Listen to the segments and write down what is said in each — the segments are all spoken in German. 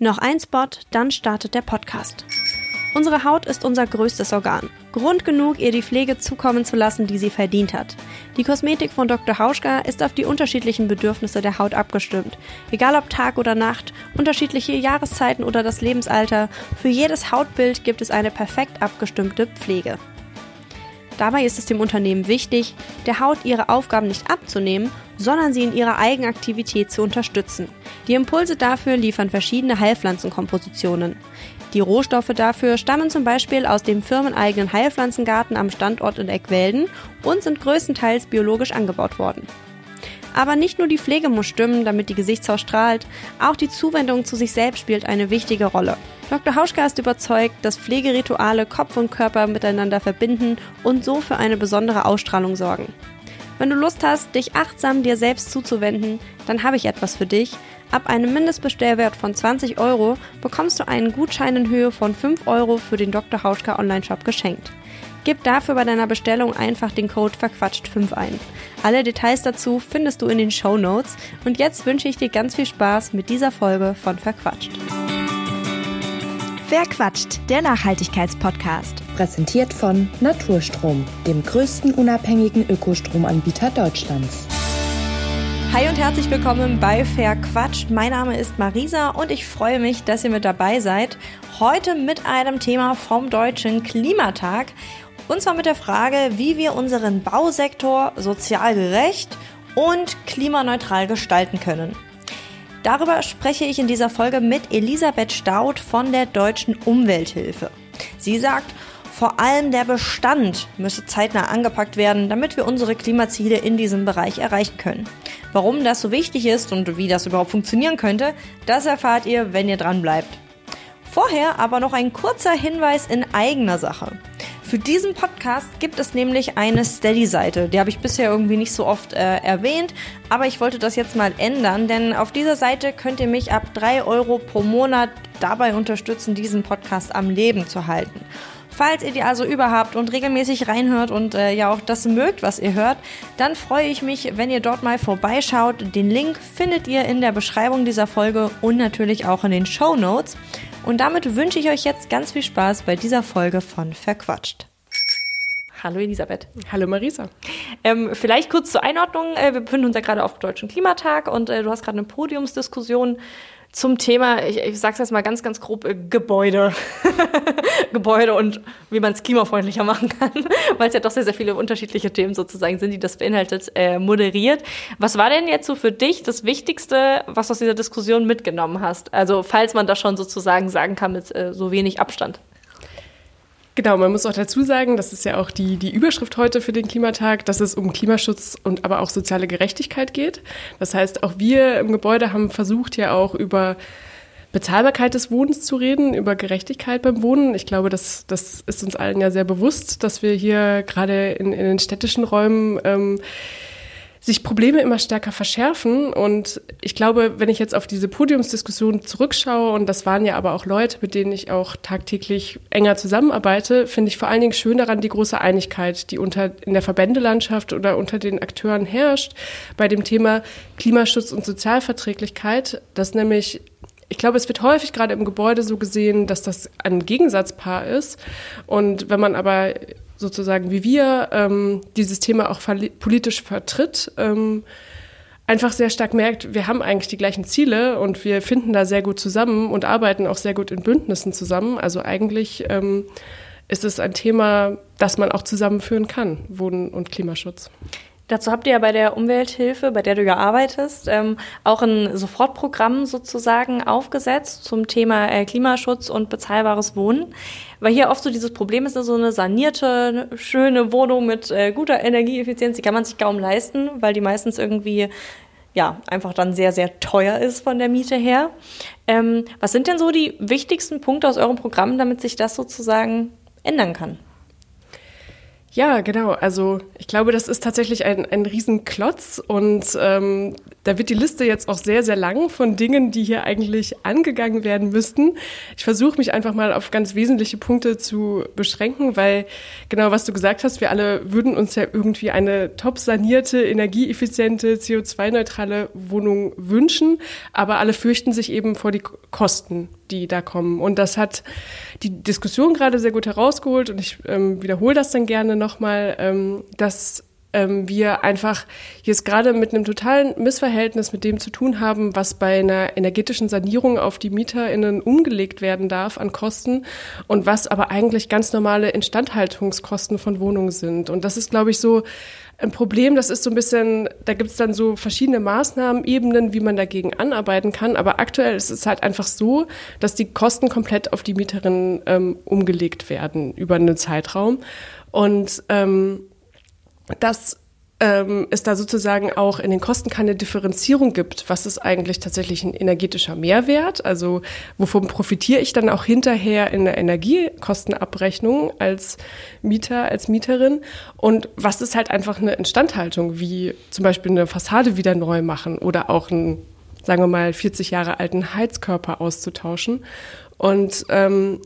Noch ein Spot, dann startet der Podcast. Unsere Haut ist unser größtes Organ. Grund genug, ihr die Pflege zukommen zu lassen, die sie verdient hat. Die Kosmetik von Dr. Hauschka ist auf die unterschiedlichen Bedürfnisse der Haut abgestimmt. Egal ob Tag oder Nacht, unterschiedliche Jahreszeiten oder das Lebensalter, für jedes Hautbild gibt es eine perfekt abgestimmte Pflege. Dabei ist es dem Unternehmen wichtig, der Haut ihre Aufgaben nicht abzunehmen, sondern sie in ihrer Eigenaktivität zu unterstützen. Die Impulse dafür liefern verschiedene Heilpflanzenkompositionen. Die Rohstoffe dafür stammen zum Beispiel aus dem firmeneigenen Heilpflanzengarten am Standort in Eckwelden und sind größtenteils biologisch angebaut worden. Aber nicht nur die Pflege muss stimmen, damit die Gesichtshaut strahlt, auch die Zuwendung zu sich selbst spielt eine wichtige Rolle. Dr. Hauschka ist überzeugt, dass Pflegerituale Kopf und Körper miteinander verbinden und so für eine besondere Ausstrahlung sorgen. Wenn du Lust hast, dich achtsam dir selbst zuzuwenden, dann habe ich etwas für dich. Ab einem Mindestbestellwert von 20 Euro bekommst du einen Gutschein in Höhe von 5 Euro für den Dr. Hauschka Online-Shop geschenkt. Gib dafür bei deiner Bestellung einfach den Code verquatscht5 ein. Alle Details dazu findest du in den Show Notes. Und jetzt wünsche ich dir ganz viel Spaß mit dieser Folge von Verquatscht. Wer quatscht? Der Nachhaltigkeitspodcast. Präsentiert von Naturstrom, dem größten unabhängigen Ökostromanbieter Deutschlands. Hi und herzlich willkommen bei Verquatscht. Mein Name ist Marisa und ich freue mich, dass ihr mit dabei seid. Heute mit einem Thema vom Deutschen Klimatag. Und zwar mit der Frage, wie wir unseren Bausektor sozial gerecht und klimaneutral gestalten können. Darüber spreche ich in dieser Folge mit Elisabeth Staud von der Deutschen Umwelthilfe. Sie sagt, vor allem der Bestand müsse zeitnah angepackt werden, damit wir unsere Klimaziele in diesem Bereich erreichen können. Warum das so wichtig ist und wie das überhaupt funktionieren könnte, das erfahrt ihr, wenn ihr dran bleibt. Vorher aber noch ein kurzer Hinweis in eigener Sache. Für diesen Podcast gibt es nämlich eine Steady-Seite. Die habe ich bisher irgendwie nicht so oft äh, erwähnt, aber ich wollte das jetzt mal ändern, denn auf dieser Seite könnt ihr mich ab 3 Euro pro Monat dabei unterstützen, diesen Podcast am Leben zu halten. Falls ihr die also überhabt und regelmäßig reinhört und äh, ja auch das mögt, was ihr hört, dann freue ich mich, wenn ihr dort mal vorbeischaut. Den Link findet ihr in der Beschreibung dieser Folge und natürlich auch in den Show Notes. Und damit wünsche ich euch jetzt ganz viel Spaß bei dieser Folge von Verquatscht. Hallo Elisabeth. Hallo Marisa. Ähm, vielleicht kurz zur Einordnung. Äh, wir befinden uns ja gerade auf dem Deutschen Klimatag und äh, du hast gerade eine Podiumsdiskussion zum Thema, ich, ich sage es jetzt mal ganz, ganz grob, äh, Gebäude. Gebäude und wie man es klimafreundlicher machen kann, weil es ja doch sehr, sehr viele unterschiedliche Themen sozusagen sind, die das beinhaltet, äh, moderiert. Was war denn jetzt so für dich das Wichtigste, was du aus dieser Diskussion mitgenommen hast? Also falls man das schon sozusagen sagen kann mit äh, so wenig Abstand. Genau, man muss auch dazu sagen, das ist ja auch die, die Überschrift heute für den Klimatag, dass es um Klimaschutz und aber auch soziale Gerechtigkeit geht. Das heißt, auch wir im Gebäude haben versucht ja auch über Bezahlbarkeit des Wohnens zu reden, über Gerechtigkeit beim Wohnen. Ich glaube, das, das ist uns allen ja sehr bewusst, dass wir hier gerade in, in den städtischen Räumen ähm, sich Probleme immer stärker verschärfen. Und ich glaube, wenn ich jetzt auf diese Podiumsdiskussion zurückschaue, und das waren ja aber auch Leute, mit denen ich auch tagtäglich enger zusammenarbeite, finde ich vor allen Dingen schön daran die große Einigkeit, die unter, in der Verbändelandschaft oder unter den Akteuren herrscht bei dem Thema Klimaschutz und Sozialverträglichkeit, dass nämlich ich glaube, es wird häufig gerade im Gebäude so gesehen, dass das ein Gegensatzpaar ist. Und wenn man aber sozusagen wie wir ähm, dieses Thema auch politisch vertritt, ähm, einfach sehr stark merkt, wir haben eigentlich die gleichen Ziele und wir finden da sehr gut zusammen und arbeiten auch sehr gut in Bündnissen zusammen. Also eigentlich ähm, ist es ein Thema, das man auch zusammenführen kann, Wohnen und Klimaschutz. Dazu habt ihr ja bei der Umwelthilfe, bei der du ja arbeitest, ähm, auch ein Sofortprogramm sozusagen aufgesetzt zum Thema äh, Klimaschutz und bezahlbares Wohnen. Weil hier oft so dieses Problem ist, so eine sanierte, schöne Wohnung mit äh, guter Energieeffizienz, die kann man sich kaum leisten, weil die meistens irgendwie ja, einfach dann sehr, sehr teuer ist von der Miete her. Ähm, was sind denn so die wichtigsten Punkte aus eurem Programm, damit sich das sozusagen ändern kann? Ja, genau. Also ich glaube, das ist tatsächlich ein, ein Riesenklotz und ähm, da wird die Liste jetzt auch sehr, sehr lang von Dingen, die hier eigentlich angegangen werden müssten. Ich versuche mich einfach mal auf ganz wesentliche Punkte zu beschränken, weil genau was du gesagt hast, wir alle würden uns ja irgendwie eine top sanierte, energieeffiziente, CO2-neutrale Wohnung wünschen, aber alle fürchten sich eben vor die Kosten, die da kommen. Und das hat die Diskussion gerade sehr gut herausgeholt und ich ähm, wiederhole das dann gerne nochmal, ähm, dass ähm, wir einfach jetzt gerade mit einem totalen Missverhältnis mit dem zu tun haben, was bei einer energetischen Sanierung auf die MieterInnen umgelegt werden darf an Kosten und was aber eigentlich ganz normale Instandhaltungskosten von Wohnungen sind. Und das ist, glaube ich, so ein Problem, das ist so ein bisschen, da gibt es dann so verschiedene Maßnahmenebenen, wie man dagegen anarbeiten kann. Aber aktuell ist es halt einfach so, dass die Kosten komplett auf die Mieterinnen ähm, umgelegt werden über einen Zeitraum. Und ähm, dass ähm, es da sozusagen auch in den Kosten keine Differenzierung gibt. Was ist eigentlich tatsächlich ein energetischer Mehrwert? Also wovon profitiere ich dann auch hinterher in der Energiekostenabrechnung als Mieter, als Mieterin? Und was ist halt einfach eine Instandhaltung, wie zum Beispiel eine Fassade wieder neu machen oder auch einen, sagen wir mal, 40 Jahre alten Heizkörper auszutauschen? Und ähm,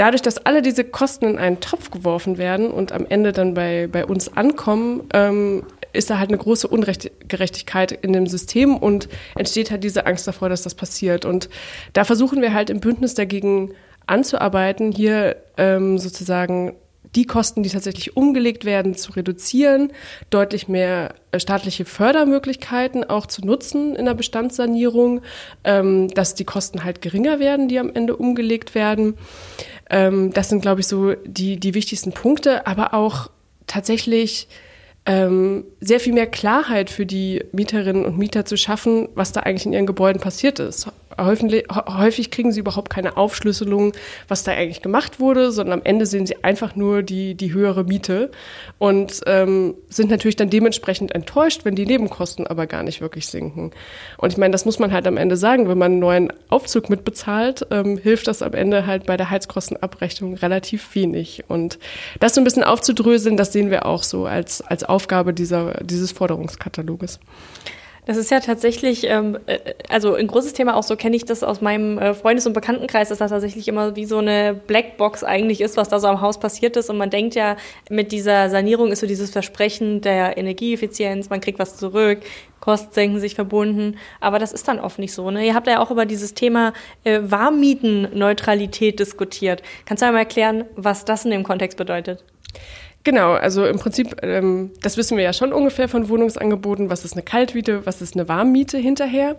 dadurch, dass alle diese Kosten in einen Topf geworfen werden und am Ende dann bei, bei uns ankommen, ähm, ist da halt eine große Ungerechtigkeit in dem System und entsteht halt diese Angst davor, dass das passiert. Und da versuchen wir halt im Bündnis dagegen anzuarbeiten, hier ähm, sozusagen die Kosten, die tatsächlich umgelegt werden, zu reduzieren, deutlich mehr äh, staatliche Fördermöglichkeiten auch zu nutzen in der Bestandssanierung, ähm, dass die Kosten halt geringer werden, die am Ende umgelegt werden. Ähm, das sind, glaube ich, so die, die wichtigsten Punkte, aber auch tatsächlich ähm, sehr viel mehr Klarheit für die Mieterinnen und Mieter zu schaffen, was da eigentlich in ihren Gebäuden passiert ist häufig kriegen sie überhaupt keine Aufschlüsselung, was da eigentlich gemacht wurde, sondern am Ende sehen sie einfach nur die, die höhere Miete und ähm, sind natürlich dann dementsprechend enttäuscht, wenn die Nebenkosten aber gar nicht wirklich sinken. Und ich meine, das muss man halt am Ende sagen, wenn man einen neuen Aufzug mitbezahlt, ähm, hilft das am Ende halt bei der Heizkostenabrechnung relativ wenig. Und das so ein bisschen aufzudröseln, das sehen wir auch so als, als Aufgabe dieser, dieses Forderungskataloges. Das ist ja tatsächlich, ähm, äh, also ein großes Thema, auch so kenne ich das aus meinem äh, Freundes- und Bekanntenkreis, dass das tatsächlich immer wie so eine Blackbox eigentlich ist, was da so am Haus passiert ist. Und man denkt ja, mit dieser Sanierung ist so dieses Versprechen der Energieeffizienz, man kriegt was zurück, Kosten senken sich verbunden. Aber das ist dann oft nicht so. Ne? Ihr habt ja auch über dieses Thema äh, Warmmietenneutralität diskutiert. Kannst du einmal erklären, was das in dem Kontext bedeutet? Genau, also im Prinzip, ähm, das wissen wir ja schon ungefähr von Wohnungsangeboten, was ist eine Kaltmiete, was ist eine Warmmiete hinterher.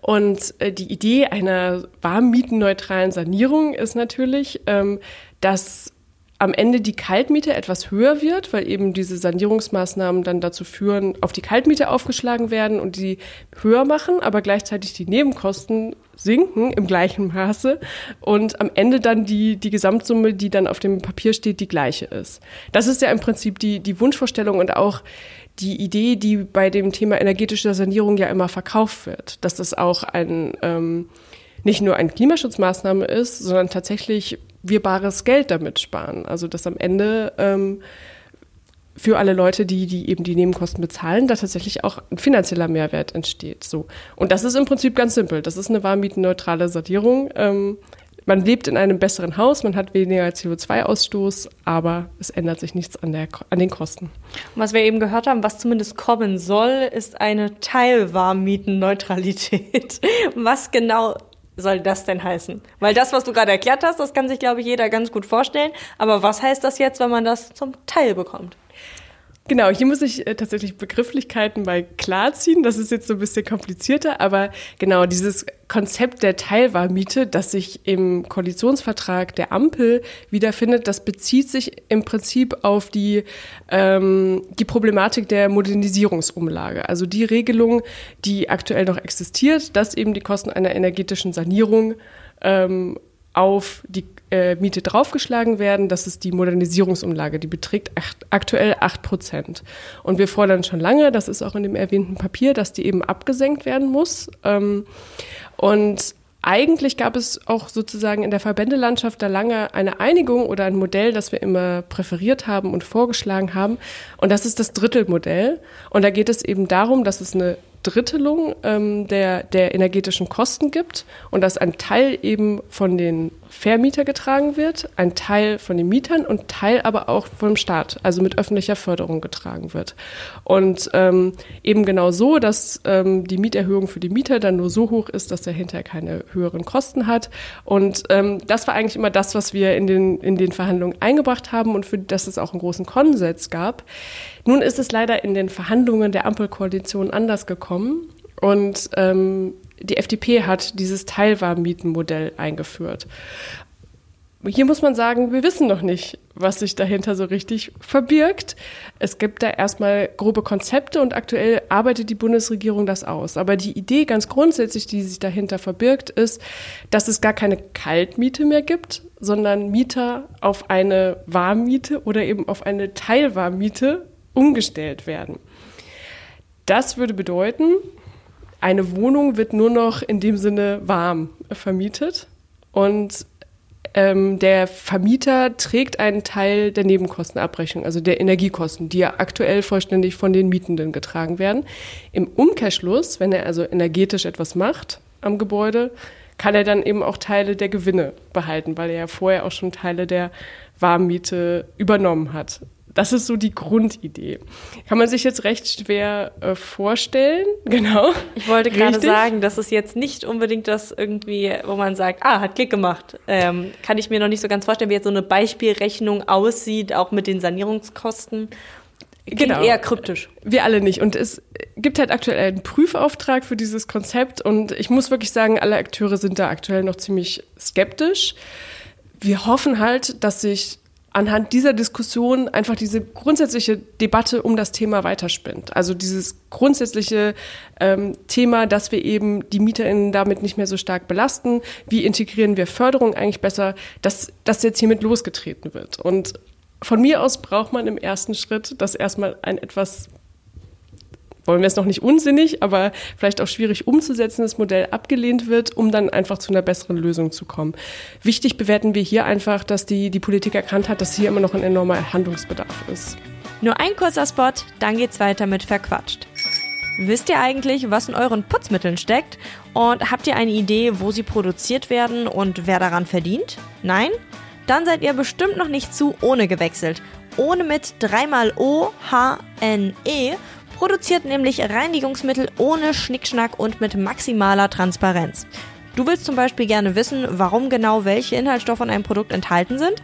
Und äh, die Idee einer warmmietenneutralen Sanierung ist natürlich, ähm, dass am Ende die Kaltmiete etwas höher wird, weil eben diese Sanierungsmaßnahmen dann dazu führen, auf die Kaltmiete aufgeschlagen werden und die höher machen, aber gleichzeitig die Nebenkosten sinken im gleichen Maße und am Ende dann die, die Gesamtsumme, die dann auf dem Papier steht, die gleiche ist. Das ist ja im Prinzip die, die Wunschvorstellung und auch die Idee, die bei dem Thema energetische Sanierung ja immer verkauft wird, dass das auch ein ähm, nicht nur eine Klimaschutzmaßnahme ist, sondern tatsächlich wir bares Geld damit sparen. Also dass am Ende ähm, für alle Leute, die, die eben die Nebenkosten bezahlen, da tatsächlich auch ein finanzieller Mehrwert entsteht. So. Und das ist im Prinzip ganz simpel. Das ist eine warmmietenneutrale Sortierung. Ähm, man lebt in einem besseren Haus, man hat weniger CO2-Ausstoß, aber es ändert sich nichts an, der, an den Kosten. Und was wir eben gehört haben, was zumindest kommen soll, ist eine Teilwarmmietenneutralität. Was genau soll das denn heißen? Weil das, was du gerade erklärt hast, das kann sich, glaube ich, jeder ganz gut vorstellen. Aber was heißt das jetzt, wenn man das zum Teil bekommt? Genau, hier muss ich äh, tatsächlich Begrifflichkeiten mal klarziehen. Das ist jetzt so ein bisschen komplizierter, aber genau dieses Konzept der Teilwarmiete, das sich im Koalitionsvertrag der Ampel wiederfindet, das bezieht sich im Prinzip auf die, ähm, die Problematik der Modernisierungsumlage. Also die Regelung, die aktuell noch existiert, dass eben die Kosten einer energetischen Sanierung ähm, auf die äh, Miete draufgeschlagen werden. Das ist die Modernisierungsumlage. Die beträgt acht, aktuell 8 Prozent. Und wir fordern schon lange, das ist auch in dem erwähnten Papier, dass die eben abgesenkt werden muss. Ähm, und eigentlich gab es auch sozusagen in der Verbändelandschaft da lange eine Einigung oder ein Modell, das wir immer präferiert haben und vorgeschlagen haben. Und das ist das Drittelmodell. Und da geht es eben darum, dass es eine Aufdrittelung ähm, der, der energetischen Kosten gibt und dass ein Teil eben von den Vermieter getragen wird, ein Teil von den Mietern und Teil aber auch vom Staat, also mit öffentlicher Förderung getragen wird. Und ähm, eben genau so, dass ähm, die Mieterhöhung für die Mieter dann nur so hoch ist, dass er hinterher keine höheren Kosten hat. Und ähm, das war eigentlich immer das, was wir in den, in den Verhandlungen eingebracht haben und für das es auch einen großen Konsens gab. Nun ist es leider in den Verhandlungen der Ampelkoalition anders gekommen. Und ähm, die FDP hat dieses Teilwarmmietenmodell eingeführt. Hier muss man sagen, wir wissen noch nicht, was sich dahinter so richtig verbirgt. Es gibt da erstmal grobe Konzepte und aktuell arbeitet die Bundesregierung das aus. Aber die Idee ganz grundsätzlich, die sich dahinter verbirgt, ist, dass es gar keine Kaltmiete mehr gibt, sondern Mieter auf eine Warmmiete oder eben auf eine Teilwarmmiete umgestellt werden. Das würde bedeuten, eine Wohnung wird nur noch in dem Sinne warm vermietet und ähm, der Vermieter trägt einen Teil der Nebenkostenabrechnung, also der Energiekosten, die ja aktuell vollständig von den Mietenden getragen werden. Im Umkehrschluss, wenn er also energetisch etwas macht am Gebäude, kann er dann eben auch Teile der Gewinne behalten, weil er ja vorher auch schon Teile der Warmmiete übernommen hat. Das ist so die Grundidee. Kann man sich jetzt recht schwer äh, vorstellen, genau. Ich wollte gerade sagen, das ist jetzt nicht unbedingt das irgendwie, wo man sagt, ah, hat Klick gemacht. Ähm, kann ich mir noch nicht so ganz vorstellen, wie jetzt so eine Beispielrechnung aussieht, auch mit den Sanierungskosten. Klingt genau. eher kryptisch. Wir alle nicht. Und es gibt halt aktuell einen Prüfauftrag für dieses Konzept. Und ich muss wirklich sagen, alle Akteure sind da aktuell noch ziemlich skeptisch. Wir hoffen halt, dass sich anhand dieser Diskussion einfach diese grundsätzliche Debatte um das Thema weiterspinnt. Also dieses grundsätzliche ähm, Thema, dass wir eben die MieterInnen damit nicht mehr so stark belasten. Wie integrieren wir Förderung eigentlich besser, dass das jetzt hiermit losgetreten wird. Und von mir aus braucht man im ersten Schritt, dass erstmal ein etwas wollen wir es noch nicht unsinnig, aber vielleicht auch schwierig umzusetzendes Modell abgelehnt wird, um dann einfach zu einer besseren Lösung zu kommen. Wichtig bewerten wir hier einfach, dass die, die Politik erkannt hat, dass hier immer noch ein enormer Handlungsbedarf ist. Nur ein kurzer Spot, dann geht's weiter mit Verquatscht. Wisst ihr eigentlich, was in euren Putzmitteln steckt? Und habt ihr eine Idee, wo sie produziert werden und wer daran verdient? Nein? Dann seid ihr bestimmt noch nicht zu ohne gewechselt. Ohne mit dreimal O, H, N, E produziert nämlich Reinigungsmittel ohne Schnickschnack und mit maximaler Transparenz. Du willst zum Beispiel gerne wissen, warum genau welche Inhaltsstoffe in einem Produkt enthalten sind?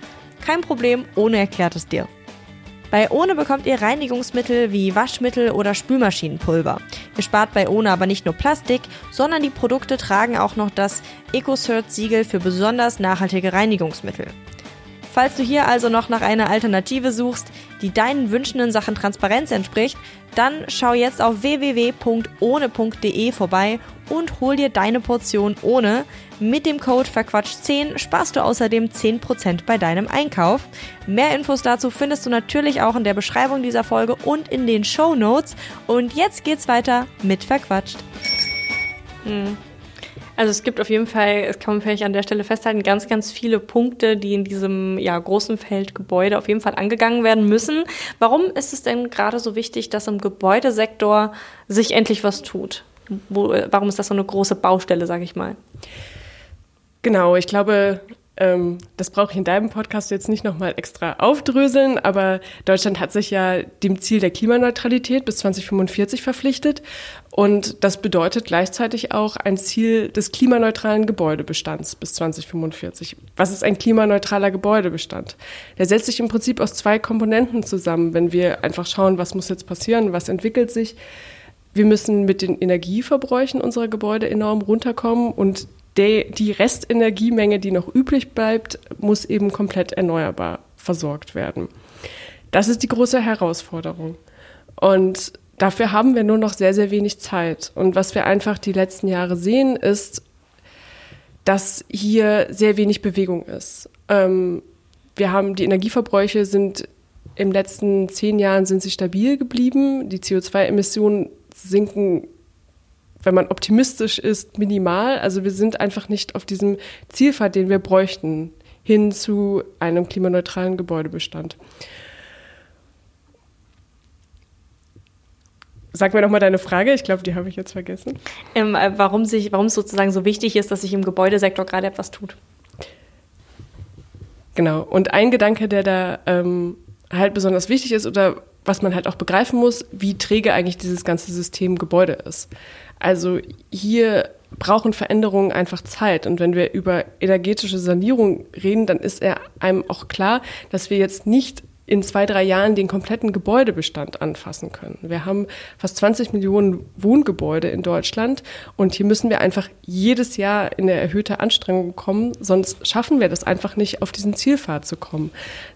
Kein Problem, Ohne erklärt es dir. Bei Ohne bekommt ihr Reinigungsmittel wie Waschmittel oder Spülmaschinenpulver. Ihr spart bei Ohne aber nicht nur Plastik, sondern die Produkte tragen auch noch das EcoCert-Siegel für besonders nachhaltige Reinigungsmittel. Falls du hier also noch nach einer Alternative suchst, die deinen Wünschen in Sachen Transparenz entspricht, dann schau jetzt auf www.ohne.de vorbei und hol dir deine Portion ohne. Mit dem Code Verquatscht10 sparst du außerdem 10% bei deinem Einkauf. Mehr Infos dazu findest du natürlich auch in der Beschreibung dieser Folge und in den Show Notes. Und jetzt geht's weiter mit Verquatscht. Hm. Also es gibt auf jeden Fall, es kann man vielleicht an der Stelle festhalten, ganz, ganz viele Punkte, die in diesem ja, großen Feld Gebäude auf jeden Fall angegangen werden müssen. Warum ist es denn gerade so wichtig, dass im Gebäudesektor sich endlich was tut? Wo, warum ist das so eine große Baustelle, sage ich mal? Genau, ich glaube, ähm, das brauche ich in deinem Podcast jetzt nicht nochmal extra aufdröseln, aber Deutschland hat sich ja dem Ziel der Klimaneutralität bis 2045 verpflichtet. Und das bedeutet gleichzeitig auch ein Ziel des klimaneutralen Gebäudebestands bis 2045. Was ist ein klimaneutraler Gebäudebestand? Der setzt sich im Prinzip aus zwei Komponenten zusammen, wenn wir einfach schauen, was muss jetzt passieren, was entwickelt sich. Wir müssen mit den Energieverbräuchen unserer Gebäude enorm runterkommen und die, die Restenergiemenge, die noch übrig bleibt, muss eben komplett erneuerbar versorgt werden. Das ist die große Herausforderung. Und dafür haben wir nur noch sehr, sehr wenig Zeit. Und was wir einfach die letzten Jahre sehen, ist, dass hier sehr wenig Bewegung ist. Ähm, wir haben die Energieverbräuche sind im letzten zehn Jahren sind sie stabil geblieben. Die CO2-Emissionen sinken wenn man optimistisch ist, minimal. Also wir sind einfach nicht auf diesem Zielpfad, den wir bräuchten, hin zu einem klimaneutralen Gebäudebestand. Sag mir noch mal deine Frage. Ich glaube, die habe ich jetzt vergessen. Ähm, äh, warum, sich, warum es sozusagen so wichtig ist, dass sich im Gebäudesektor gerade etwas tut. Genau. Und ein Gedanke, der da ähm, halt besonders wichtig ist oder was man halt auch begreifen muss, wie träge eigentlich dieses ganze System Gebäude ist. Also hier brauchen Veränderungen einfach Zeit. Und wenn wir über energetische Sanierung reden, dann ist er einem auch klar, dass wir jetzt nicht in zwei, drei Jahren den kompletten Gebäudebestand anfassen können. Wir haben fast 20 Millionen Wohngebäude in Deutschland und hier müssen wir einfach jedes Jahr in eine erhöhte Anstrengung kommen, sonst schaffen wir das einfach nicht, auf diesen Zielpfad zu kommen.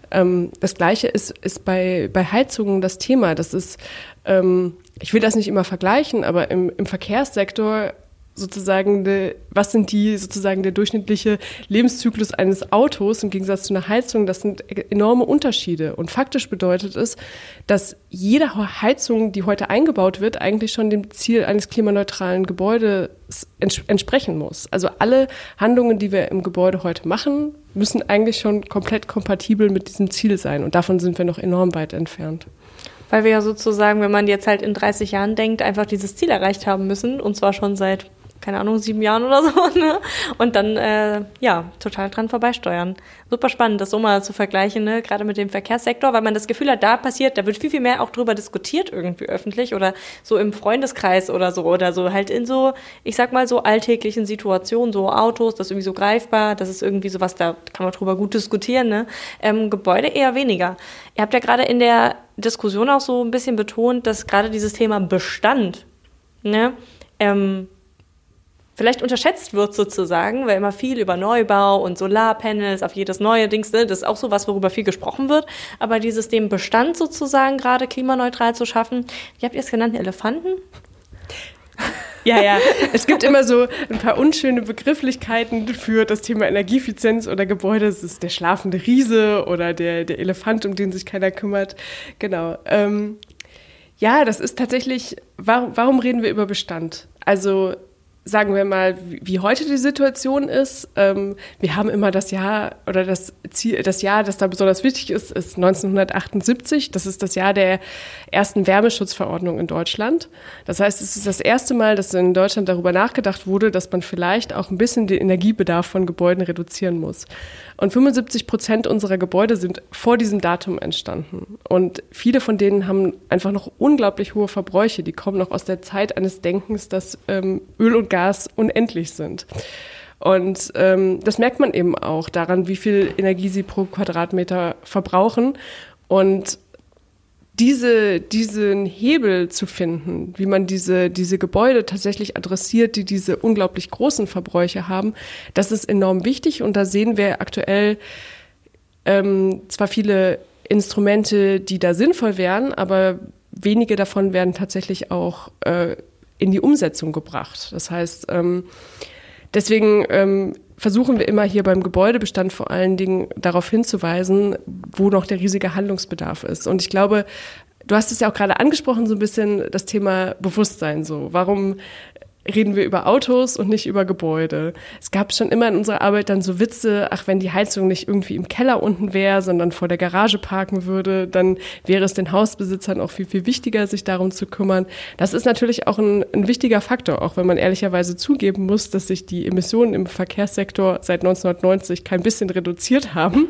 Ähm, das Gleiche ist, ist bei, bei Heizungen das Thema. Das ist, ähm, ich will das nicht immer vergleichen, aber im, im Verkehrssektor sozusagen, de, was sind die sozusagen der durchschnittliche Lebenszyklus eines Autos im Gegensatz zu einer Heizung? Das sind enorme Unterschiede. Und faktisch bedeutet es, dass jede Heizung, die heute eingebaut wird, eigentlich schon dem Ziel eines klimaneutralen Gebäudes ents entsprechen muss. Also alle Handlungen, die wir im Gebäude heute machen, müssen eigentlich schon komplett kompatibel mit diesem Ziel sein. Und davon sind wir noch enorm weit entfernt weil wir ja sozusagen, wenn man jetzt halt in 30 Jahren denkt, einfach dieses Ziel erreicht haben müssen und zwar schon seit keine Ahnung, sieben Jahren oder so, ne? Und dann, äh, ja, total dran vorbeisteuern. Super spannend, das so mal zu vergleichen, ne? Gerade mit dem Verkehrssektor, weil man das Gefühl hat, da passiert, da wird viel, viel mehr auch drüber diskutiert irgendwie öffentlich oder so im Freundeskreis oder so oder so halt in so, ich sag mal so alltäglichen Situationen, so Autos, das ist irgendwie so greifbar, das ist irgendwie sowas, da kann man drüber gut diskutieren, ne? Ähm, Gebäude eher weniger. Ihr habt ja gerade in der Diskussion auch so ein bisschen betont, dass gerade dieses Thema Bestand, ne? Ähm, vielleicht unterschätzt wird sozusagen, weil immer viel über Neubau und Solarpanels auf jedes neue Dings, ne, das ist auch so was, worüber viel gesprochen wird. Aber dieses dem Bestand sozusagen gerade klimaneutral zu schaffen, wie habt ihr es genannt, Elefanten? Ja, ja. Es gibt immer so ein paar unschöne Begrifflichkeiten für das Thema Energieeffizienz oder Gebäude. Es ist der schlafende Riese oder der, der Elefant, um den sich keiner kümmert. Genau. Ähm, ja, das ist tatsächlich, warum, warum reden wir über Bestand? Also sagen wir mal, wie heute die Situation ist. Ähm, wir haben immer das Jahr oder das Ziel, das Jahr, das da besonders wichtig ist, ist 1978. Das ist das Jahr der ersten Wärmeschutzverordnung in Deutschland. Das heißt, es ist das erste Mal, dass in Deutschland darüber nachgedacht wurde, dass man vielleicht auch ein bisschen den Energiebedarf von Gebäuden reduzieren muss. Und 75 Prozent unserer Gebäude sind vor diesem Datum entstanden. Und viele von denen haben einfach noch unglaublich hohe Verbräuche. Die kommen noch aus der Zeit eines Denkens, dass ähm, Öl und Gas unendlich sind. Und ähm, das merkt man eben auch daran, wie viel Energie sie pro Quadratmeter verbrauchen. Und diese, diesen Hebel zu finden, wie man diese, diese Gebäude tatsächlich adressiert, die diese unglaublich großen Verbräuche haben, das ist enorm wichtig. Und da sehen wir aktuell ähm, zwar viele Instrumente, die da sinnvoll wären, aber wenige davon werden tatsächlich auch äh, in die Umsetzung gebracht. Das heißt, ähm, deswegen ähm, versuchen wir immer hier beim Gebäudebestand vor allen Dingen darauf hinzuweisen, wo noch der riesige Handlungsbedarf ist. Und ich glaube, du hast es ja auch gerade angesprochen, so ein bisschen das Thema Bewusstsein so. Warum reden wir über Autos und nicht über Gebäude. Es gab schon immer in unserer Arbeit dann so Witze, ach, wenn die Heizung nicht irgendwie im Keller unten wäre, sondern vor der Garage parken würde, dann wäre es den Hausbesitzern auch viel, viel wichtiger, sich darum zu kümmern. Das ist natürlich auch ein, ein wichtiger Faktor, auch wenn man ehrlicherweise zugeben muss, dass sich die Emissionen im Verkehrssektor seit 1990 kein bisschen reduziert haben.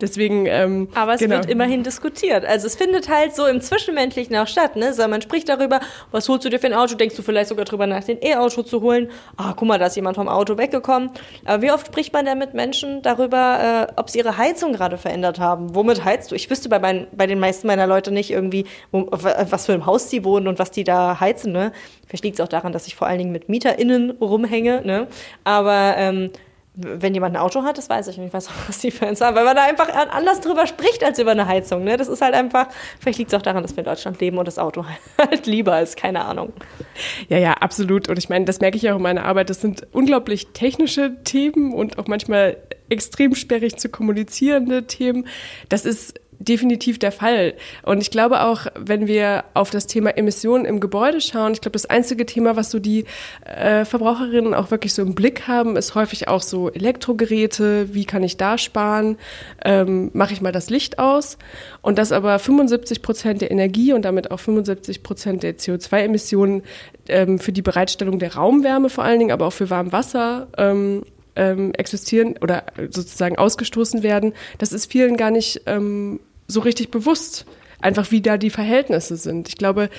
Deswegen. Ähm, Aber es genau. wird immerhin diskutiert. Also es findet halt so im Zwischenmenschlichen auch statt. Ne? Also man spricht darüber, was holst du dir für ein Auto? Denkst du vielleicht sogar drüber nach, den E-Auto zu holen. Ah, guck mal, da ist jemand vom Auto weggekommen. Aber wie oft spricht man denn mit Menschen darüber, äh, ob sie ihre Heizung gerade verändert haben? Womit heizt du? Ich wüsste bei, mein, bei den meisten meiner Leute nicht irgendwie, wo, was für ein Haus sie wohnen und was die da heizen. Ne? Vielleicht liegt es auch daran, dass ich vor allen Dingen mit MieterInnen rumhänge. Ne? Aber ähm, wenn jemand ein Auto hat, das weiß ich nicht, auch, was die Fans haben, weil man da einfach anders drüber spricht als über eine Heizung. Ne? Das ist halt einfach, vielleicht liegt es auch daran, dass wir in Deutschland leben und das Auto halt lieber ist, keine Ahnung. Ja, ja, absolut. Und ich meine, das merke ich auch in meiner Arbeit, das sind unglaublich technische Themen und auch manchmal extrem sperrig zu kommunizierende Themen. Das ist definitiv der Fall. Und ich glaube auch, wenn wir auf das Thema Emissionen im Gebäude schauen, ich glaube, das einzige Thema, was so die äh, Verbraucherinnen auch wirklich so im Blick haben, ist häufig auch so Elektrogeräte. Wie kann ich da sparen? Ähm, Mache ich mal das Licht aus? Und dass aber 75 Prozent der Energie und damit auch 75 Prozent der CO2-Emissionen ähm, für die Bereitstellung der Raumwärme vor allen Dingen, aber auch für Warmwasser ähm, ähm, existieren oder sozusagen ausgestoßen werden, das ist vielen gar nicht ähm, so richtig bewusst, einfach wie da die Verhältnisse sind. Ich glaube,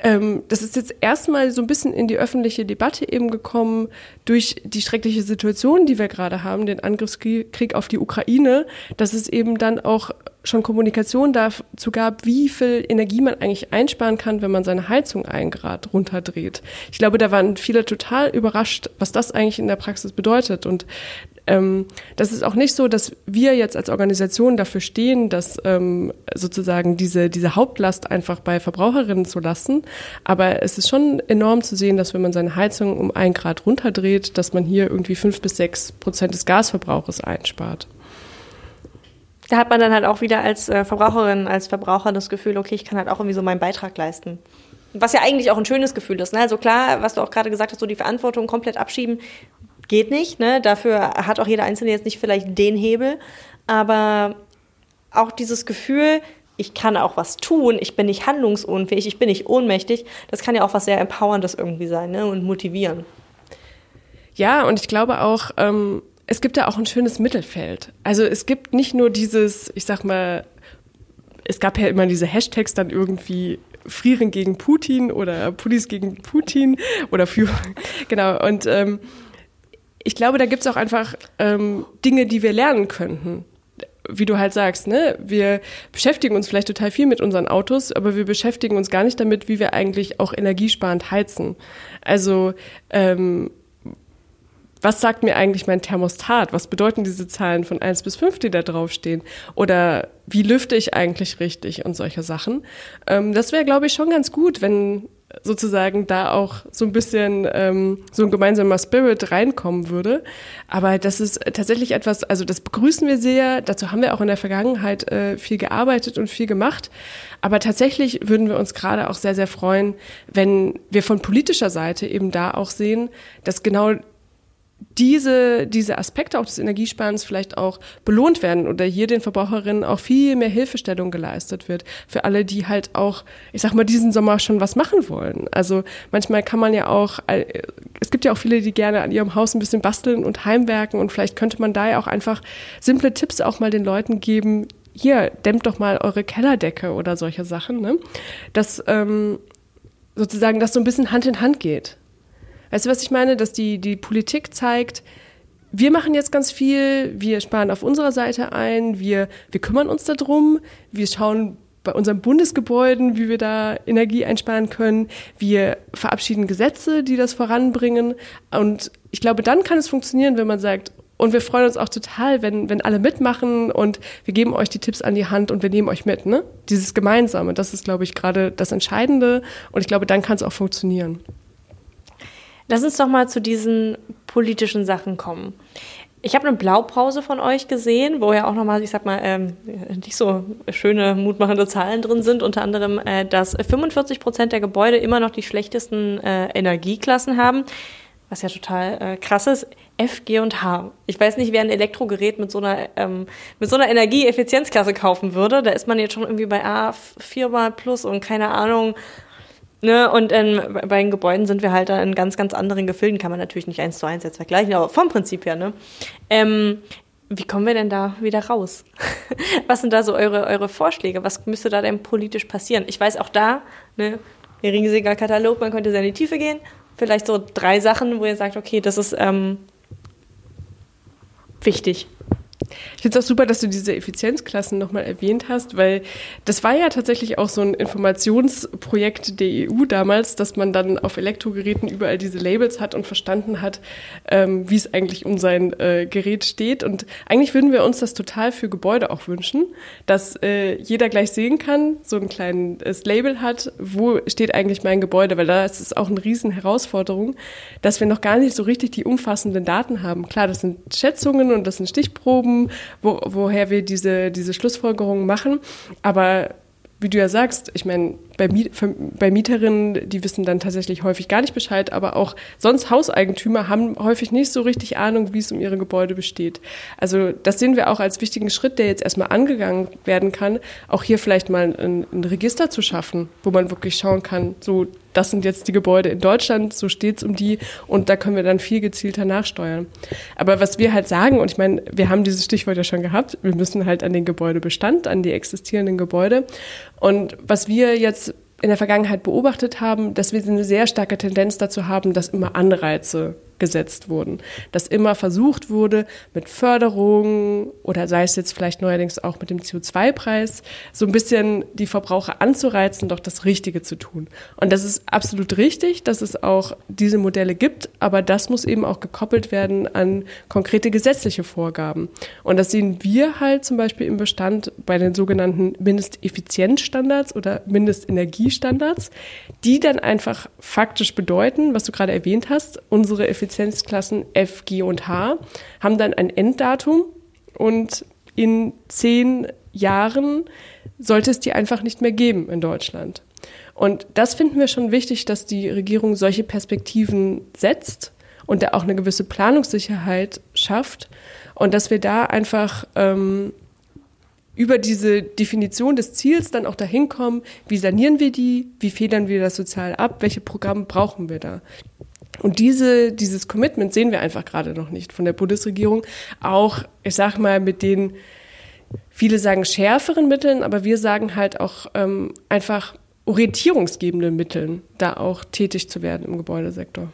ähm, das ist jetzt erstmal so ein bisschen in die öffentliche Debatte eben gekommen durch die schreckliche Situation, die wir gerade haben, den Angriffskrieg auf die Ukraine, dass es eben dann auch schon Kommunikation dazu gab, wie viel Energie man eigentlich einsparen kann, wenn man seine Heizung ein Grad runterdreht. Ich glaube, da waren viele total überrascht, was das eigentlich in der Praxis bedeutet. Und ähm, das ist auch nicht so, dass wir jetzt als Organisation dafür stehen, dass ähm, sozusagen diese, diese Hauptlast einfach bei Verbraucherinnen zu lassen. Aber es ist schon enorm zu sehen, dass wenn man seine Heizung um ein Grad runterdreht, dass man hier irgendwie fünf bis sechs Prozent des Gasverbrauches einspart. Da hat man dann halt auch wieder als äh, Verbraucherin, als Verbraucher das Gefühl, okay, ich kann halt auch irgendwie so meinen Beitrag leisten. Was ja eigentlich auch ein schönes Gefühl ist. Ne? Also klar, was du auch gerade gesagt hast, so die Verantwortung komplett abschieben, geht nicht. Ne? Dafür hat auch jeder Einzelne jetzt nicht vielleicht den Hebel. Aber auch dieses Gefühl, ich kann auch was tun, ich bin nicht handlungsunfähig, ich bin nicht ohnmächtig, das kann ja auch was sehr Empowerndes irgendwie sein ne? und motivieren. Ja, und ich glaube auch, ähm, es gibt da auch ein schönes Mittelfeld. Also es gibt nicht nur dieses, ich sag mal, es gab ja immer diese Hashtags dann irgendwie Frieren gegen Putin oder Pullis gegen Putin oder für, genau, und ähm, ich glaube, da gibt es auch einfach ähm, Dinge, die wir lernen könnten. Wie du halt sagst, ne? Wir beschäftigen uns vielleicht total viel mit unseren Autos, aber wir beschäftigen uns gar nicht damit, wie wir eigentlich auch energiesparend heizen. Also ähm, was sagt mir eigentlich mein Thermostat? Was bedeuten diese Zahlen von 1 bis 5, die da draufstehen? Oder wie lüfte ich eigentlich richtig und solche Sachen? Ähm, das wäre, glaube ich, schon ganz gut, wenn sozusagen da auch so ein bisschen ähm, so ein gemeinsamer Spirit reinkommen würde. Aber das ist tatsächlich etwas, also das begrüßen wir sehr. Dazu haben wir auch in der Vergangenheit äh, viel gearbeitet und viel gemacht. Aber tatsächlich würden wir uns gerade auch sehr, sehr freuen, wenn wir von politischer Seite eben da auch sehen, dass genau diese, diese Aspekte auch des Energiesparens vielleicht auch belohnt werden oder hier den Verbraucherinnen auch viel mehr Hilfestellung geleistet wird für alle, die halt auch, ich sag mal, diesen Sommer schon was machen wollen. Also manchmal kann man ja auch, äh, es gibt ja auch viele, die gerne an ihrem Haus ein bisschen basteln und heimwerken und vielleicht könnte man da ja auch einfach simple Tipps auch mal den Leuten geben, hier, dämmt doch mal eure Kellerdecke oder solche Sachen, ne? Dass ähm, sozusagen das so ein bisschen Hand in Hand geht. Weißt du, was ich meine? Dass die, die Politik zeigt, wir machen jetzt ganz viel, wir sparen auf unserer Seite ein, wir, wir kümmern uns darum, wir schauen bei unseren Bundesgebäuden, wie wir da Energie einsparen können. Wir verabschieden Gesetze, die das voranbringen. Und ich glaube, dann kann es funktionieren, wenn man sagt, und wir freuen uns auch total, wenn, wenn alle mitmachen und wir geben euch die Tipps an die Hand und wir nehmen euch mit. Ne? Dieses Gemeinsame, das ist, glaube ich, gerade das Entscheidende. Und ich glaube, dann kann es auch funktionieren. Lass uns doch mal zu diesen politischen Sachen kommen. Ich habe eine Blaupause von euch gesehen, wo ja auch nochmal, ich sag mal, ähm, nicht so schöne, mutmachende Zahlen drin sind. Unter anderem, äh, dass 45 Prozent der Gebäude immer noch die schlechtesten äh, Energieklassen haben, was ja total äh, krass ist. F, G und H. Ich weiß nicht, wer ein Elektrogerät mit so einer, ähm, mit so einer Energieeffizienzklasse kaufen würde. Da ist man jetzt schon irgendwie bei A, viermal plus und keine Ahnung, Ne? Und ähm, bei den Gebäuden sind wir halt da in ganz, ganz anderen Gefilden. Kann man natürlich nicht eins zu eins jetzt vergleichen, aber vom Prinzip her. Ne? Ähm, wie kommen wir denn da wieder raus? Was sind da so eure, eure Vorschläge? Was müsste da denn politisch passieren? Ich weiß auch da, ne, ein riesiger Katalog, man könnte sehr in die Tiefe gehen. Vielleicht so drei Sachen, wo ihr sagt, okay, das ist ähm, wichtig. Ich finde es auch super, dass du diese Effizienzklassen nochmal erwähnt hast, weil das war ja tatsächlich auch so ein Informationsprojekt der EU damals, dass man dann auf Elektrogeräten überall diese Labels hat und verstanden hat, ähm, wie es eigentlich um sein äh, Gerät steht. Und eigentlich würden wir uns das total für Gebäude auch wünschen, dass äh, jeder gleich sehen kann, so ein kleines Label hat, wo steht eigentlich mein Gebäude, weil da ist es auch eine riesen Herausforderung, dass wir noch gar nicht so richtig die umfassenden Daten haben. Klar, das sind Schätzungen und das sind Stichproben wo, woher wir diese, diese Schlussfolgerungen machen. Aber wie du ja sagst, ich meine, bei, bei, Mieterinnen, die wissen dann tatsächlich häufig gar nicht Bescheid, aber auch sonst Hauseigentümer haben häufig nicht so richtig Ahnung, wie es um ihre Gebäude besteht. Also das sehen wir auch als wichtigen Schritt, der jetzt erstmal angegangen werden kann, auch hier vielleicht mal ein, ein Register zu schaffen, wo man wirklich schauen kann, so das sind jetzt die Gebäude in Deutschland, so steht es um die und da können wir dann viel gezielter nachsteuern. Aber was wir halt sagen, und ich meine, wir haben dieses Stichwort ja schon gehabt, wir müssen halt an den Gebäudebestand, an die existierenden Gebäude. Und was wir jetzt in der Vergangenheit beobachtet haben, dass wir eine sehr starke Tendenz dazu haben, dass immer Anreize gesetzt wurden. Dass immer versucht wurde, mit Förderung oder sei es jetzt vielleicht neuerdings auch mit dem CO2-Preis, so ein bisschen die Verbraucher anzureizen, doch das Richtige zu tun. Und das ist absolut richtig, dass es auch diese Modelle gibt, aber das muss eben auch gekoppelt werden an konkrete gesetzliche Vorgaben. Und das sehen wir halt zum Beispiel im Bestand bei den sogenannten Mindesteffizienzstandards oder Mindestenergiestandards, die dann einfach faktisch bedeuten, was du gerade erwähnt hast, unsere Effizienz Effizienzklassen F, G und H haben dann ein Enddatum und in zehn Jahren sollte es die einfach nicht mehr geben in Deutschland. Und das finden wir schon wichtig, dass die Regierung solche Perspektiven setzt und da auch eine gewisse Planungssicherheit schafft und dass wir da einfach ähm, über diese Definition des Ziels dann auch dahin kommen, wie sanieren wir die, wie federn wir das sozial ab, welche Programme brauchen wir da. Und diese, dieses Commitment sehen wir einfach gerade noch nicht von der Bundesregierung. Auch, ich sag mal, mit den, viele sagen schärferen Mitteln, aber wir sagen halt auch ähm, einfach orientierungsgebenden Mitteln, da auch tätig zu werden im Gebäudesektor.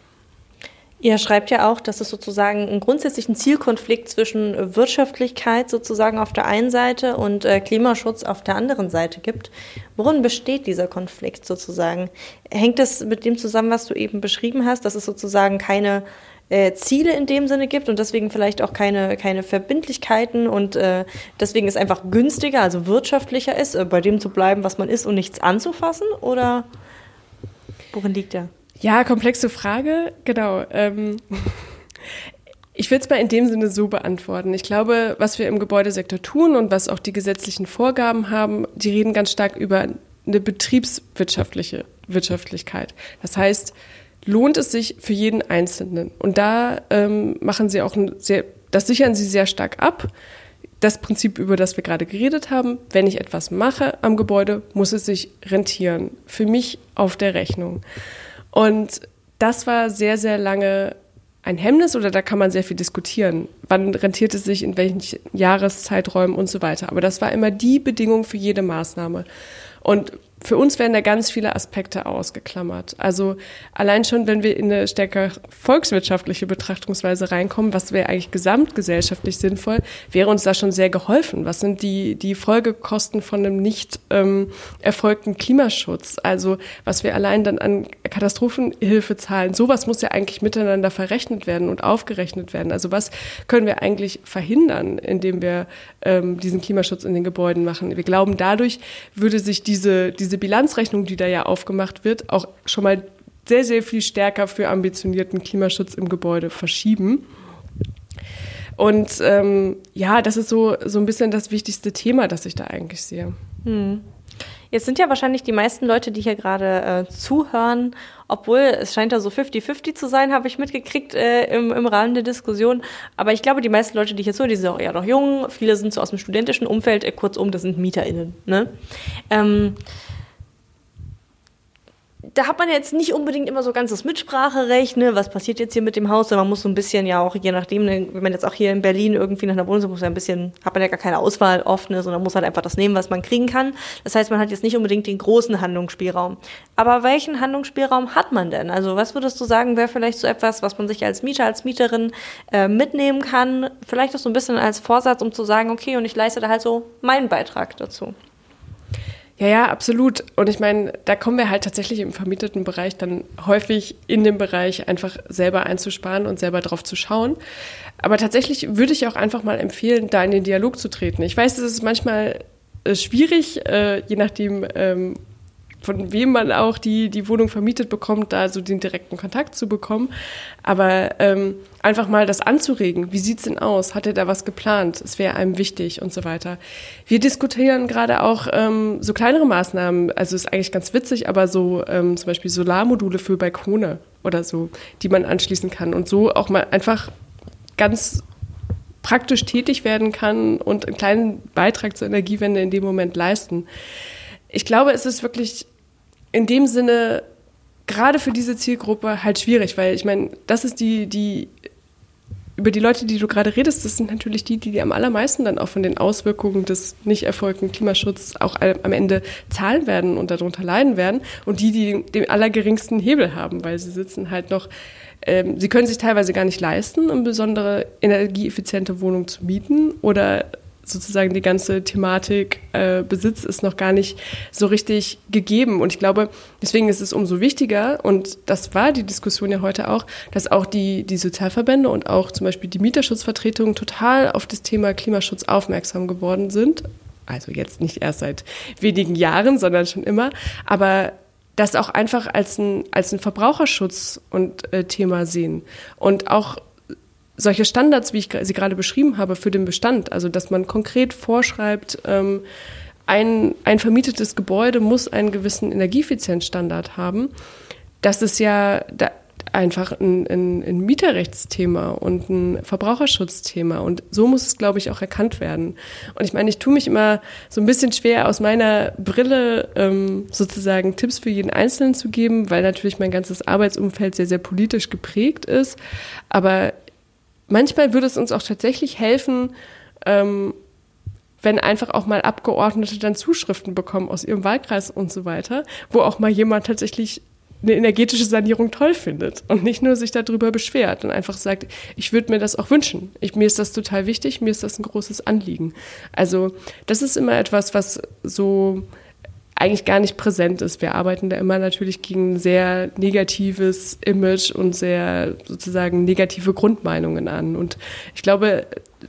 Ihr schreibt ja auch, dass es sozusagen einen grundsätzlichen Zielkonflikt zwischen Wirtschaftlichkeit sozusagen auf der einen Seite und äh, Klimaschutz auf der anderen Seite gibt. Worin besteht dieser Konflikt sozusagen? Hängt es mit dem zusammen, was du eben beschrieben hast, dass es sozusagen keine äh, Ziele in dem Sinne gibt und deswegen vielleicht auch keine, keine Verbindlichkeiten und äh, deswegen es einfach günstiger, also wirtschaftlicher ist, äh, bei dem zu bleiben, was man ist und nichts anzufassen? Oder worin liegt der? Ja, komplexe Frage, genau. Ähm, ich will es mal in dem Sinne so beantworten. Ich glaube, was wir im Gebäudesektor tun und was auch die gesetzlichen Vorgaben haben, die reden ganz stark über eine betriebswirtschaftliche Wirtschaftlichkeit. Das heißt, lohnt es sich für jeden Einzelnen? Und da ähm, machen sie auch ein sehr, das sichern sie sehr stark ab. Das Prinzip, über das wir gerade geredet haben, wenn ich etwas mache am Gebäude, muss es sich rentieren. Für mich auf der Rechnung. Und das war sehr, sehr lange ein Hemmnis oder da kann man sehr viel diskutieren. Wann rentiert es sich, in welchen Jahreszeiträumen und so weiter. Aber das war immer die Bedingung für jede Maßnahme. Und für uns werden da ganz viele Aspekte ausgeklammert. Also allein schon, wenn wir in eine stärker volkswirtschaftliche Betrachtungsweise reinkommen, was wäre eigentlich gesamtgesellschaftlich sinnvoll, wäre uns da schon sehr geholfen. Was sind die, die Folgekosten von einem nicht ähm, erfolgten Klimaschutz? Also was wir allein dann an Katastrophenhilfe zahlen, sowas muss ja eigentlich miteinander verrechnet werden und aufgerechnet werden. Also was können wir eigentlich verhindern, indem wir ähm, diesen Klimaschutz in den Gebäuden machen? Wir glauben, dadurch würde sich diese, diese diese Bilanzrechnung, die da ja aufgemacht wird, auch schon mal sehr, sehr viel stärker für ambitionierten Klimaschutz im Gebäude verschieben. Und ähm, ja, das ist so, so ein bisschen das wichtigste Thema, das ich da eigentlich sehe. Hm. Jetzt sind ja wahrscheinlich die meisten Leute, die hier gerade äh, zuhören, obwohl es scheint da so 50-50 zu sein, habe ich mitgekriegt äh, im, im Rahmen der Diskussion. Aber ich glaube, die meisten Leute, die hier zuhören, die sind auch eher noch jung. Viele sind so aus dem studentischen Umfeld. Äh, kurzum, das sind MieterInnen. Ne? Ähm, da hat man jetzt nicht unbedingt immer so ganz das Mitspracherecht, ne? was passiert jetzt hier mit dem Haus, man muss so ein bisschen ja auch, je nachdem, ne, wenn man jetzt auch hier in Berlin irgendwie nach einer Wohnung sucht, muss man ein bisschen, hat man ja gar keine Auswahl oft, ne? sondern muss halt einfach das nehmen, was man kriegen kann. Das heißt, man hat jetzt nicht unbedingt den großen Handlungsspielraum. Aber welchen Handlungsspielraum hat man denn? Also was würdest du sagen, wäre vielleicht so etwas, was man sich als Mieter, als Mieterin äh, mitnehmen kann? Vielleicht auch so ein bisschen als Vorsatz, um zu sagen, okay, und ich leiste da halt so meinen Beitrag dazu. Ja, ja, absolut. Und ich meine, da kommen wir halt tatsächlich im vermieteten Bereich dann häufig in dem Bereich einfach selber einzusparen und selber drauf zu schauen. Aber tatsächlich würde ich auch einfach mal empfehlen, da in den Dialog zu treten. Ich weiß, es ist manchmal äh, schwierig, äh, je nachdem, ähm, von wem man auch die, die Wohnung vermietet bekommt, da so den direkten Kontakt zu bekommen. Aber ähm, einfach mal das anzuregen. Wie sieht's denn aus? Hat er da was geplant? Es wäre einem wichtig und so weiter. Wir diskutieren gerade auch ähm, so kleinere Maßnahmen. Also ist eigentlich ganz witzig, aber so ähm, zum Beispiel Solarmodule für Balkone oder so, die man anschließen kann und so auch mal einfach ganz praktisch tätig werden kann und einen kleinen Beitrag zur Energiewende in dem Moment leisten. Ich glaube, es ist wirklich in dem Sinne gerade für diese Zielgruppe halt schwierig, weil ich meine, das ist die, die, über die Leute, die du gerade redest, das sind natürlich die, die, am allermeisten dann auch von den Auswirkungen des nicht erfolgten Klimaschutzes auch am Ende zahlen werden und darunter leiden werden und die, die den allergeringsten Hebel haben, weil sie sitzen halt noch ähm, sie können sich teilweise gar nicht leisten, eine besondere energieeffiziente Wohnung zu mieten oder sozusagen die ganze Thematik äh, Besitz ist noch gar nicht so richtig gegeben. Und ich glaube, deswegen ist es umso wichtiger, und das war die Diskussion ja heute auch, dass auch die, die Sozialverbände und auch zum Beispiel die Mieterschutzvertretungen total auf das Thema Klimaschutz aufmerksam geworden sind. Also jetzt nicht erst seit wenigen Jahren, sondern schon immer. Aber das auch einfach als ein, als ein Verbraucherschutz und äh, Thema sehen. Und auch solche Standards, wie ich sie gerade beschrieben habe, für den Bestand, also dass man konkret vorschreibt, ähm, ein, ein vermietetes Gebäude muss einen gewissen Energieeffizienzstandard haben. Das ist ja da einfach ein, ein, ein Mieterrechtsthema und ein Verbraucherschutzthema. Und so muss es, glaube ich, auch erkannt werden. Und ich meine, ich tue mich immer so ein bisschen schwer, aus meiner Brille ähm, sozusagen Tipps für jeden Einzelnen zu geben, weil natürlich mein ganzes Arbeitsumfeld sehr, sehr politisch geprägt ist. Aber manchmal würde es uns auch tatsächlich helfen, ähm, wenn einfach auch mal Abgeordnete dann Zuschriften bekommen aus ihrem Wahlkreis und so weiter, wo auch mal jemand tatsächlich eine energetische Sanierung toll findet und nicht nur sich darüber beschwert und einfach sagt, ich würde mir das auch wünschen. Ich, mir ist das total wichtig, mir ist das ein großes Anliegen. Also das ist immer etwas, was so eigentlich gar nicht präsent ist. Wir arbeiten da immer natürlich gegen ein sehr negatives Image und sehr sozusagen negative Grundmeinungen an. Und ich glaube,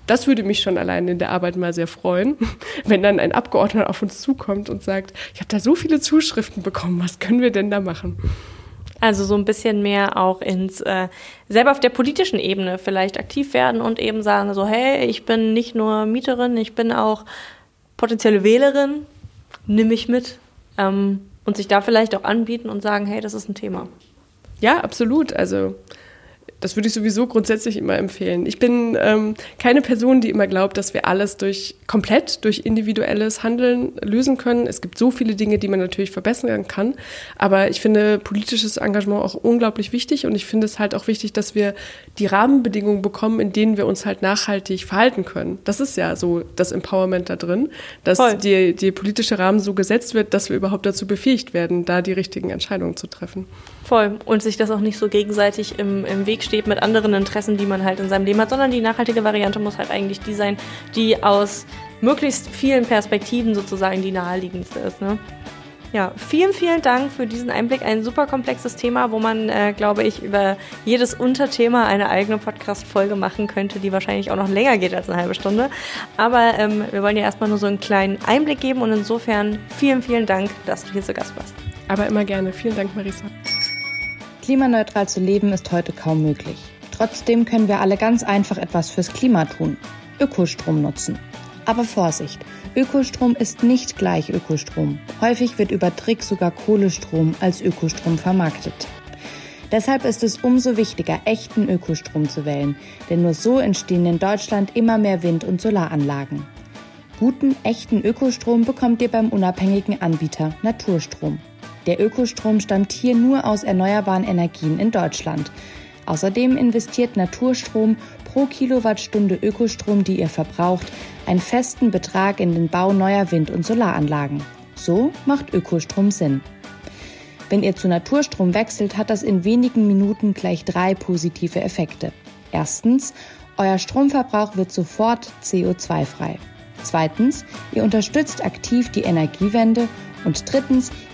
das würde mich schon allein in der Arbeit mal sehr freuen, wenn dann ein Abgeordneter auf uns zukommt und sagt, ich habe da so viele Zuschriften bekommen, was können wir denn da machen? Also so ein bisschen mehr auch ins äh, selber auf der politischen Ebene vielleicht aktiv werden und eben sagen so, hey, ich bin nicht nur Mieterin, ich bin auch potenzielle Wählerin nimm mich mit ähm, und sich da vielleicht auch anbieten und sagen, hey, das ist ein Thema. Ja, absolut. Also das würde ich sowieso grundsätzlich immer empfehlen. Ich bin ähm, keine Person, die immer glaubt, dass wir alles durch komplett durch individuelles Handeln lösen können. Es gibt so viele Dinge, die man natürlich verbessern kann. Aber ich finde politisches Engagement auch unglaublich wichtig und ich finde es halt auch wichtig, dass wir die Rahmenbedingungen bekommen, in denen wir uns halt nachhaltig verhalten können. Das ist ja so das Empowerment da drin, dass die, die politische Rahmen so gesetzt wird, dass wir überhaupt dazu befähigt werden, da die richtigen Entscheidungen zu treffen. Voll. Und sich das auch nicht so gegenseitig im, im Weg steht mit anderen Interessen, die man halt in seinem Leben hat, sondern die nachhaltige Variante muss halt eigentlich die sein, die aus möglichst vielen Perspektiven sozusagen die naheliegendste ist. Ne? Ja, vielen, vielen Dank für diesen Einblick. Ein super komplexes Thema, wo man, äh, glaube ich, über jedes Unterthema eine eigene Podcast-Folge machen könnte, die wahrscheinlich auch noch länger geht als eine halbe Stunde. Aber ähm, wir wollen dir erstmal nur so einen kleinen Einblick geben und insofern vielen, vielen Dank, dass du hier zu Gast warst. Aber immer gerne. Vielen Dank, Marisa. Klimaneutral zu leben ist heute kaum möglich. Trotzdem können wir alle ganz einfach etwas fürs Klima tun. Ökostrom nutzen. Aber Vorsicht, Ökostrom ist nicht gleich Ökostrom. Häufig wird über Trick sogar Kohlestrom als Ökostrom vermarktet. Deshalb ist es umso wichtiger, echten Ökostrom zu wählen, denn nur so entstehen in Deutschland immer mehr Wind- und Solaranlagen. Guten, echten Ökostrom bekommt ihr beim unabhängigen Anbieter Naturstrom. Der Ökostrom stammt hier nur aus erneuerbaren Energien in Deutschland. Außerdem investiert Naturstrom pro Kilowattstunde Ökostrom, die ihr verbraucht, einen festen Betrag in den Bau neuer Wind- und Solaranlagen. So macht Ökostrom Sinn. Wenn ihr zu Naturstrom wechselt, hat das in wenigen Minuten gleich drei positive Effekte. Erstens, euer Stromverbrauch wird sofort CO2-frei. Zweitens, ihr unterstützt aktiv die Energiewende und drittens,